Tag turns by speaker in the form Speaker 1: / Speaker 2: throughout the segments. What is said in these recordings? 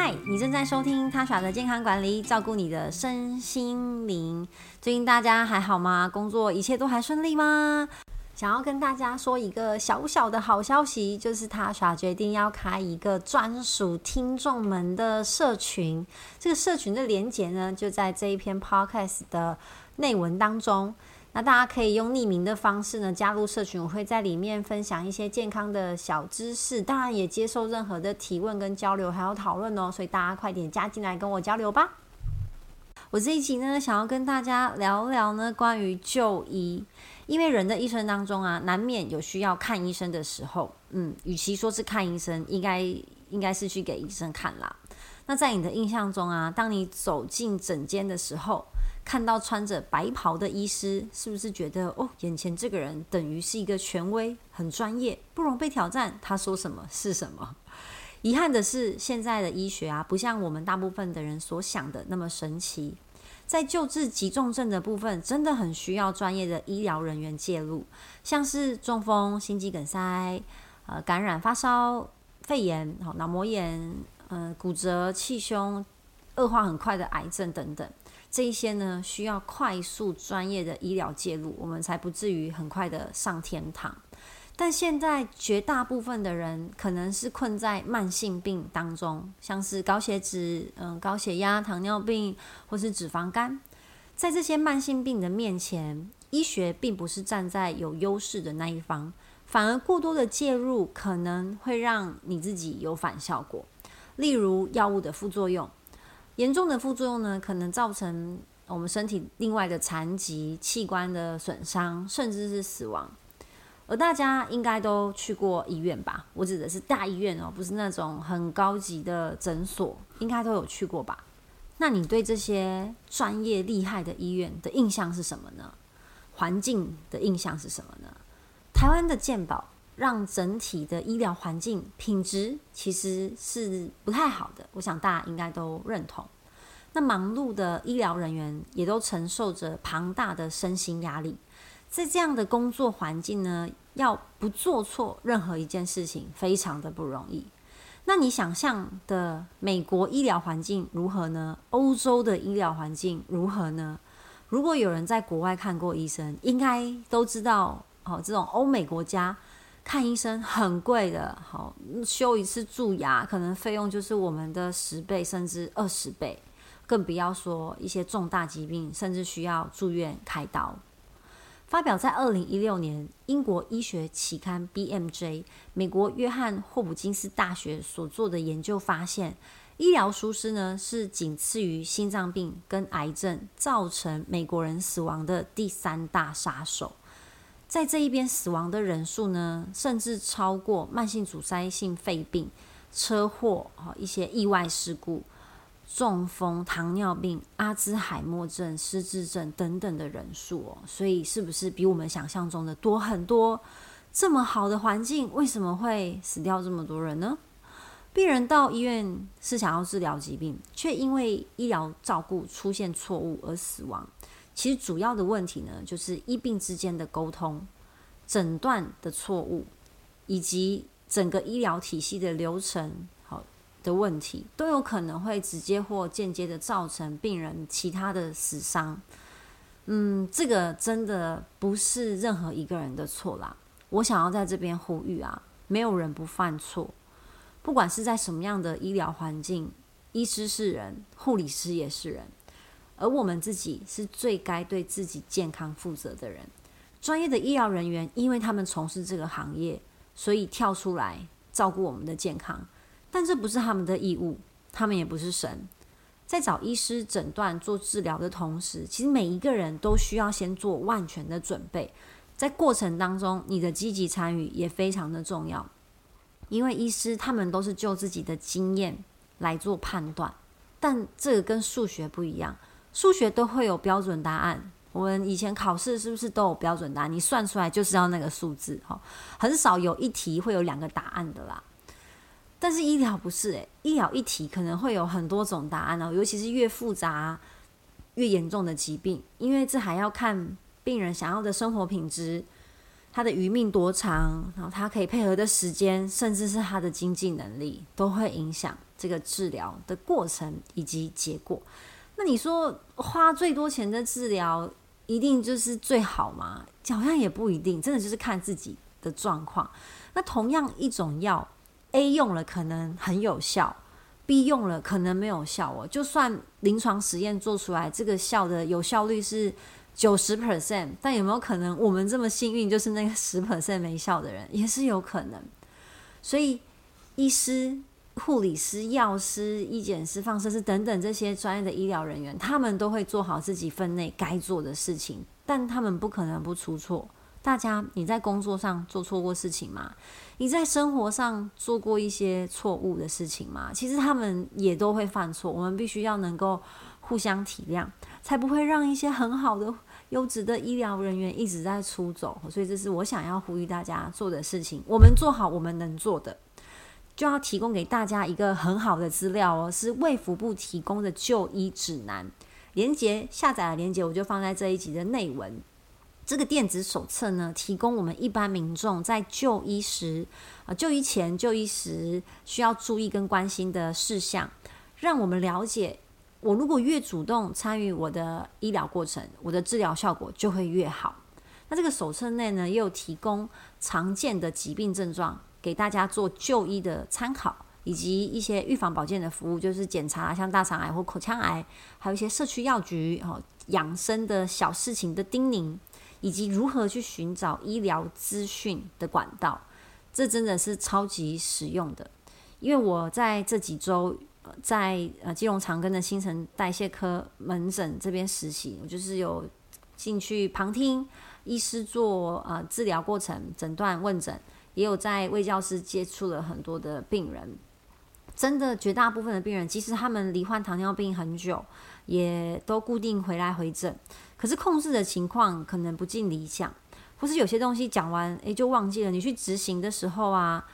Speaker 1: 嗨，你正在收听他耍的健康管理，照顾你的身心灵。最近大家还好吗？工作一切都还顺利吗？想要跟大家说一个小小的好消息，就是他耍决定要开一个专属听众们的社群。这个社群的连接呢，就在这一篇 podcast 的内文当中。那大家可以用匿名的方式呢加入社群，我会在里面分享一些健康的小知识，当然也接受任何的提问跟交流，还有讨论哦。所以大家快点加进来跟我交流吧。我这一集呢，想要跟大家聊聊呢关于就医，因为人的一生当中啊，难免有需要看医生的时候。嗯，与其说是看医生，应该应该是去给医生看啦。那在你的印象中啊，当你走进诊间的时候，看到穿着白袍的医师，是不是觉得哦，眼前这个人等于是一个权威，很专业，不容被挑战？他说什么是什么？遗憾的是，现在的医学啊，不像我们大部分的人所想的那么神奇。在救治急重症的部分，真的很需要专业的医疗人员介入，像是中风、心肌梗塞、呃感染、发烧、肺炎、好脑膜炎、呃骨折、气胸、恶化很快的癌症等等，这一些呢，需要快速专业的医疗介入，我们才不至于很快的上天堂。但现在绝大部分的人可能是困在慢性病当中，像是高血脂、嗯高血压、糖尿病或是脂肪肝，在这些慢性病的面前，医学并不是站在有优势的那一方，反而过多的介入可能会让你自己有反效果。例如药物的副作用，严重的副作用呢，可能造成我们身体另外的残疾、器官的损伤，甚至是死亡。而大家应该都去过医院吧？我指的是大医院哦，不是那种很高级的诊所，应该都有去过吧？那你对这些专业厉害的医院的印象是什么呢？环境的印象是什么呢？台湾的健保让整体的医疗环境品质其实是不太好的，我想大家应该都认同。那忙碌的医疗人员也都承受着庞大的身心压力。在这样的工作环境呢，要不做错任何一件事情，非常的不容易。那你想象的美国医疗环境如何呢？欧洲的医疗环境如何呢？如果有人在国外看过医生，应该都知道哦，这种欧美国家看医生很贵的，好修一次蛀牙，可能费用就是我们的十倍甚至二十倍，更不要说一些重大疾病，甚至需要住院开刀。发表在二零一六年英国医学期刊《BMJ》，美国约翰霍普金斯大学所做的研究发现，医疗疏失呢是仅次于心脏病跟癌症造成美国人死亡的第三大杀手。在这一边死亡的人数呢，甚至超过慢性阻塞性肺病、车祸啊一些意外事故。中风、糖尿病、阿兹海默症、失智症等等的人数哦，所以是不是比我们想象中的多很多？这么好的环境，为什么会死掉这么多人呢？病人到医院是想要治疗疾病，却因为医疗照顾出现错误而死亡。其实主要的问题呢，就是医病之间的沟通、诊断的错误，以及整个医疗体系的流程。的问题都有可能会直接或间接的造成病人其他的死伤。嗯，这个真的不是任何一个人的错啦。我想要在这边呼吁啊，没有人不犯错，不管是在什么样的医疗环境，医师是人，护理师也是人，而我们自己是最该对自己健康负责的人。专业的医疗人员，因为他们从事这个行业，所以跳出来照顾我们的健康。但这不是他们的义务，他们也不是神。在找医师诊断、做治疗的同时，其实每一个人都需要先做万全的准备。在过程当中，你的积极参与也非常的重要，因为医师他们都是就自己的经验来做判断。但这个跟数学不一样，数学都会有标准答案。我们以前考试是不是都有标准答案？你算出来就是要那个数字，哈，很少有一题会有两个答案的啦。但是医疗不是诶，医疗一提可能会有很多种答案哦，尤其是越复杂、越严重的疾病，因为这还要看病人想要的生活品质、他的余命多长，然后他可以配合的时间，甚至是他的经济能力，都会影响这个治疗的过程以及结果。那你说花最多钱的治疗一定就是最好吗？好像也不一定，真的就是看自己的状况。那同样一种药，A 用了可能很有效，B 用了可能没有效哦。就算临床实验做出来，这个效的有效率是。九十 percent，但有没有可能我们这么幸运，就是那个十 percent 没效的人，也是有可能。所以，医师、护理师、药师、医检师、放射师等等这些专业的医疗人员，他们都会做好自己分内该做的事情，但他们不可能不出错。大家，你在工作上做错过事情吗？你在生活上做过一些错误的事情吗？其实他们也都会犯错，我们必须要能够互相体谅，才不会让一些很好的。优质的医疗人员一直在出走，所以这是我想要呼吁大家做的事情。我们做好我们能做的，就要提供给大家一个很好的资料哦，是卫福部提供的就医指南。连接下载的连接我就放在这一集的内文。这个电子手册呢，提供我们一般民众在就医时啊，就医前、就医时需要注意跟关心的事项，让我们了解。我如果越主动参与我的医疗过程，我的治疗效果就会越好。那这个手册内呢，也有提供常见的疾病症状给大家做就医的参考，以及一些预防保健的服务，就是检查像大肠癌或口腔癌，还有一些社区药局哦养生的小事情的叮咛，以及如何去寻找医疗资讯的管道。这真的是超级实用的，因为我在这几周。在呃基隆长庚的新陈代谢科门诊这边实习，我就是有进去旁听医师做呃治疗过程、诊断问诊，也有在卫教室接触了很多的病人。真的绝大部分的病人，即使他们罹患糖尿病很久，也都固定回来回诊，可是控制的情况可能不尽理想，或是有些东西讲完诶就忘记了，你去执行的时候啊。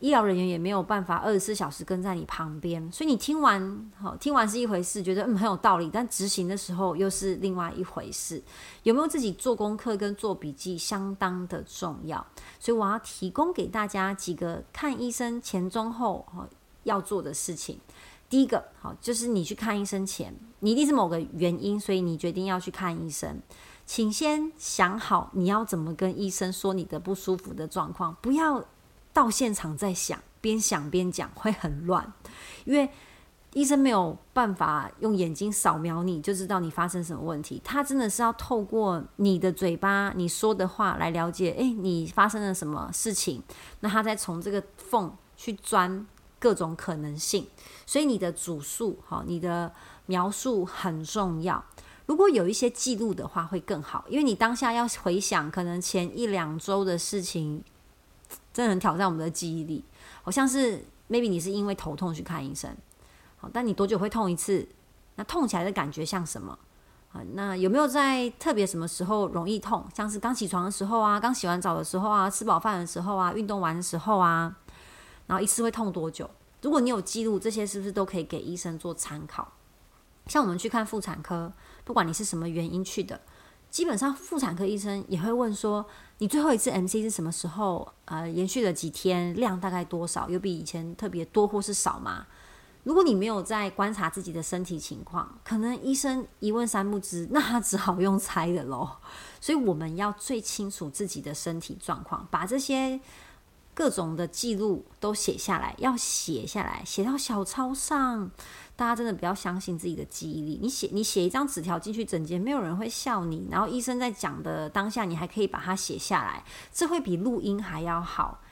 Speaker 1: 医疗人员也没有办法二十四小时跟在你旁边，所以你听完好听完是一回事，觉得嗯很有道理，但执行的时候又是另外一回事。有没有自己做功课跟做笔记相当的重要，所以我要提供给大家几个看医生前中后要做的事情。第一个好就是你去看医生前，你一定是某个原因，所以你决定要去看医生，请先想好你要怎么跟医生说你的不舒服的状况，不要。到现场再想，边想边讲会很乱，因为医生没有办法用眼睛扫描你就知道你发生什么问题，他真的是要透过你的嘴巴你说的话来了解，诶，你发生了什么事情，那他再从这个缝去钻各种可能性，所以你的主述好，你的描述很重要。如果有一些记录的话会更好，因为你当下要回想可能前一两周的事情。真的很挑战我们的记忆力，好像是 maybe 你是因为头痛去看医生，好，但你多久会痛一次？那痛起来的感觉像什么？啊，那有没有在特别什么时候容易痛？像是刚起床的时候啊，刚洗完澡的时候啊，吃饱饭的时候啊，运动完的时候啊，然后一次会痛多久？如果你有记录，这些是不是都可以给医生做参考？像我们去看妇产科，不管你是什么原因去的。基本上，妇产科医生也会问说：“你最后一次 MC 是什么时候？呃，延续了几天？量大概多少？有比以前特别多或是少吗？”如果你没有在观察自己的身体情况，可能医生一问三不知，那他只好用猜的喽。所以我们要最清楚自己的身体状况，把这些。各种的记录都写下来，要写下来，写到小抄上。大家真的不要相信自己的记忆力。你写，你写一张纸条进去整间，没有人会笑你。然后医生在讲的当下，你还可以把它写下来，这会比录音还要好。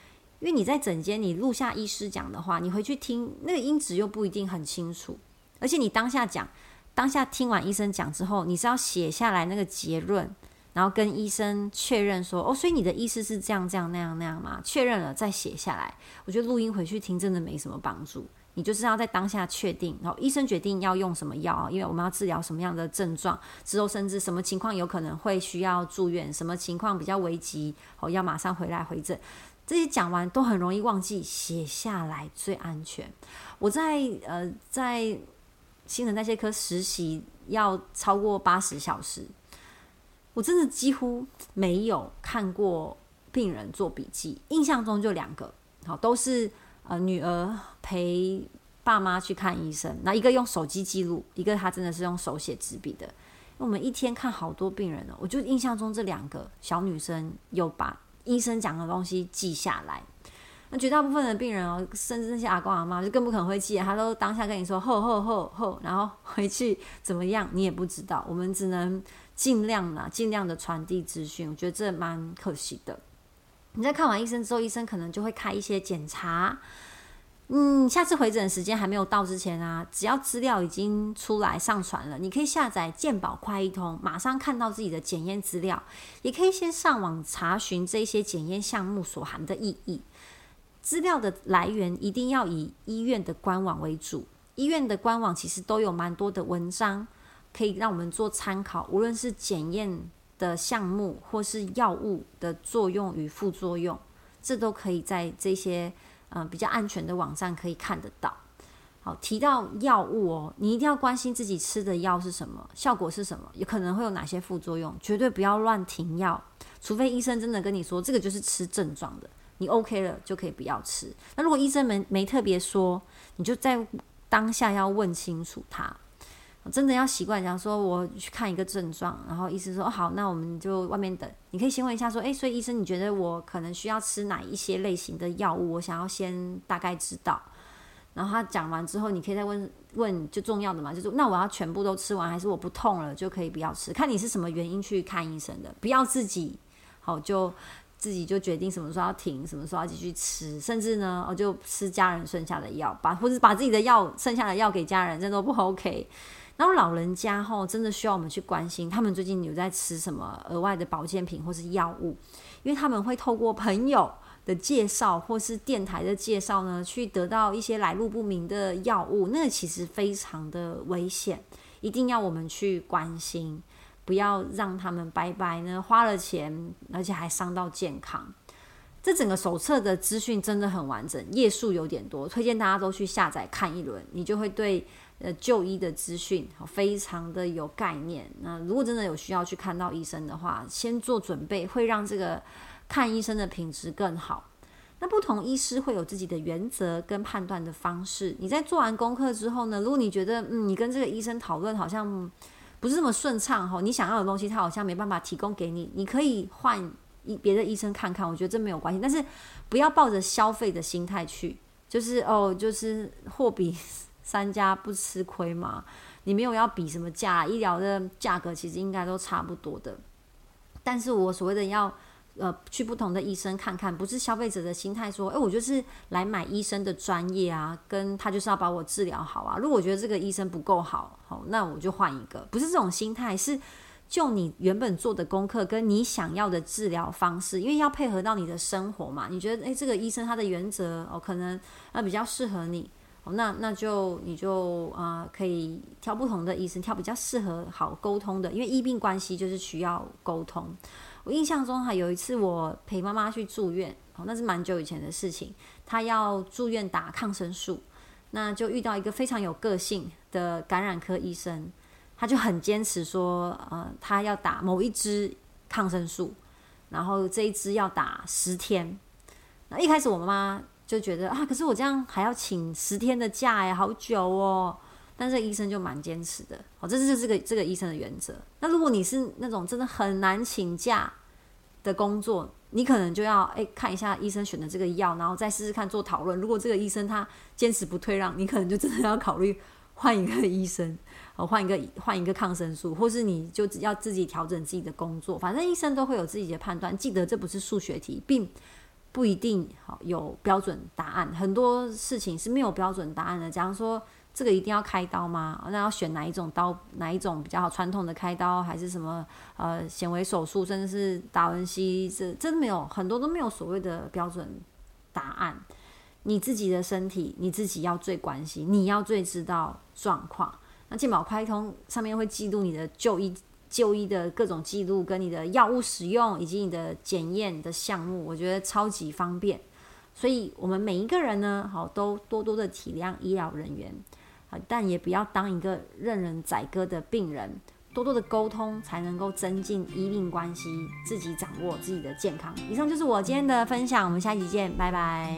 Speaker 1: 因为你在整间你录下医师讲的话，你回去听那个音质又不一定很清楚。而且你当下讲，当下听完医生讲之后，你是要写下来那个结论。然后跟医生确认说：“哦，所以你的意思是这样、这样、那样、那样吗？”确认了再写下来。我觉得录音回去听真的没什么帮助。你就是要在当下确定，然后医生决定要用什么药啊？因为我们要治疗什么样的症状，之后甚至什么情况有可能会需要住院，什么情况比较危急，哦，要马上回来回诊。这些讲完都很容易忘记，写下来最安全。我在呃在新陈代谢科实习要超过八十小时。我真的几乎没有看过病人做笔记，印象中就两个，好，都是呃女儿陪爸妈去看医生，那一个用手机记录，一个他真的是用手写纸笔的。因为我们一天看好多病人哦，我就印象中这两个小女生有把医生讲的东西记下来。那绝大部分的病人哦，甚至那些阿公阿妈就更不可能会记，他都当下跟你说后后后后，然后 回去怎么样你也不知道。我们只能尽量啦，尽量的传递资讯，我觉得这蛮可惜的。你在看完医生之后，医生可能就会开一些检查。嗯，下次回诊时间还没有到之前啊，只要资料已经出来上传了，你可以下载健保快一通，马上看到自己的检验资料，也可以先上网查询这些检验项目所含的意义。资料的来源一定要以医院的官网为主，医院的官网其实都有蛮多的文章可以让我们做参考，无论是检验的项目或是药物的作用与副作用，这都可以在这些。嗯，比较安全的网站可以看得到。好，提到药物哦，你一定要关心自己吃的药是什么，效果是什么，有可能会有哪些副作用，绝对不要乱停药，除非医生真的跟你说这个就是吃症状的，你 OK 了就可以不要吃。那如果医生没没特别说，你就在当下要问清楚他。真的要习惯讲说，我去看一个症状，然后医生说好，那我们就外面等。你可以先问一下说，诶，所以医生你觉得我可能需要吃哪一些类型的药物？我想要先大概知道。然后他讲完之后，你可以再问问就重要的嘛，就是那我要全部都吃完，还是我不痛了就可以不要吃？看你是什么原因去看医生的，不要自己好就自己就决定什么时候要停，什么时候要继续吃，甚至呢，我就吃家人剩下的药，把或者把自己的药剩下的药给家人，这都不 OK。然后老人家吼，真的需要我们去关心他们最近有在吃什么额外的保健品或是药物，因为他们会透过朋友的介绍或是电台的介绍呢，去得到一些来路不明的药物，那个其实非常的危险，一定要我们去关心，不要让他们拜拜呢花了钱，而且还伤到健康。这整个手册的资讯真的很完整，页数有点多，推荐大家都去下载看一轮，你就会对。呃，就医的资讯非常的有概念。那如果真的有需要去看到医生的话，先做准备，会让这个看医生的品质更好。那不同医师会有自己的原则跟判断的方式。你在做完功课之后呢，如果你觉得嗯，你跟这个医生讨论好像不是那么顺畅哈，你想要的东西他好像没办法提供给你，你可以换医别的医生看看，我觉得这没有关系。但是不要抱着消费的心态去，就是哦，就是货比。三家不吃亏嘛？你没有要比什么价，医疗的价格其实应该都差不多的。但是我所谓的要呃去不同的医生看看，不是消费者的心态说，诶，我就是来买医生的专业啊，跟他就是要把我治疗好啊。如果我觉得这个医生不够好，好，那我就换一个。不是这种心态，是就你原本做的功课跟你想要的治疗方式，因为要配合到你的生活嘛。你觉得诶，这个医生他的原则哦，可能呃比较适合你。哦那那就你就啊可以挑不同的医生，挑比较适合好沟通的，因为医病关系就是需要沟通。我印象中哈有一次我陪妈妈去住院，哦那是蛮久以前的事情，她要住院打抗生素，那就遇到一个非常有个性的感染科医生，他就很坚持说，呃他要打某一支抗生素，然后这一支要打十天。那一开始我妈妈。就觉得啊，可是我这样还要请十天的假哎，好久哦。但是医生就蛮坚持的，哦，这是这个这个医生的原则。那如果你是那种真的很难请假的工作，你可能就要哎看一下医生选的这个药，然后再试试看做讨论。如果这个医生他坚持不退让，你可能就真的要考虑换一个医生，哦，换一个换一个抗生素，或是你就只要自己调整自己的工作。反正医生都会有自己的判断。记得这不是数学题，并。不一定好有标准答案，很多事情是没有标准答案的。假如说这个一定要开刀吗？那要选哪一种刀？哪一种比较好？传统的开刀还是什么呃显微手术，甚至是达文西？这真没有很多都没有所谓的标准答案。你自己的身体，你自己要最关心，你要最知道状况。那健保快通上面会记录你的就医。就医的各种记录，跟你的药物使用以及你的检验的项目，我觉得超级方便。所以，我们每一个人呢，好都多多的体谅医疗人员但也不要当一个任人宰割的病人，多多的沟通，才能够增进医病关系，自己掌握自己的健康。以上就是我今天的分享，我们下期见，拜拜。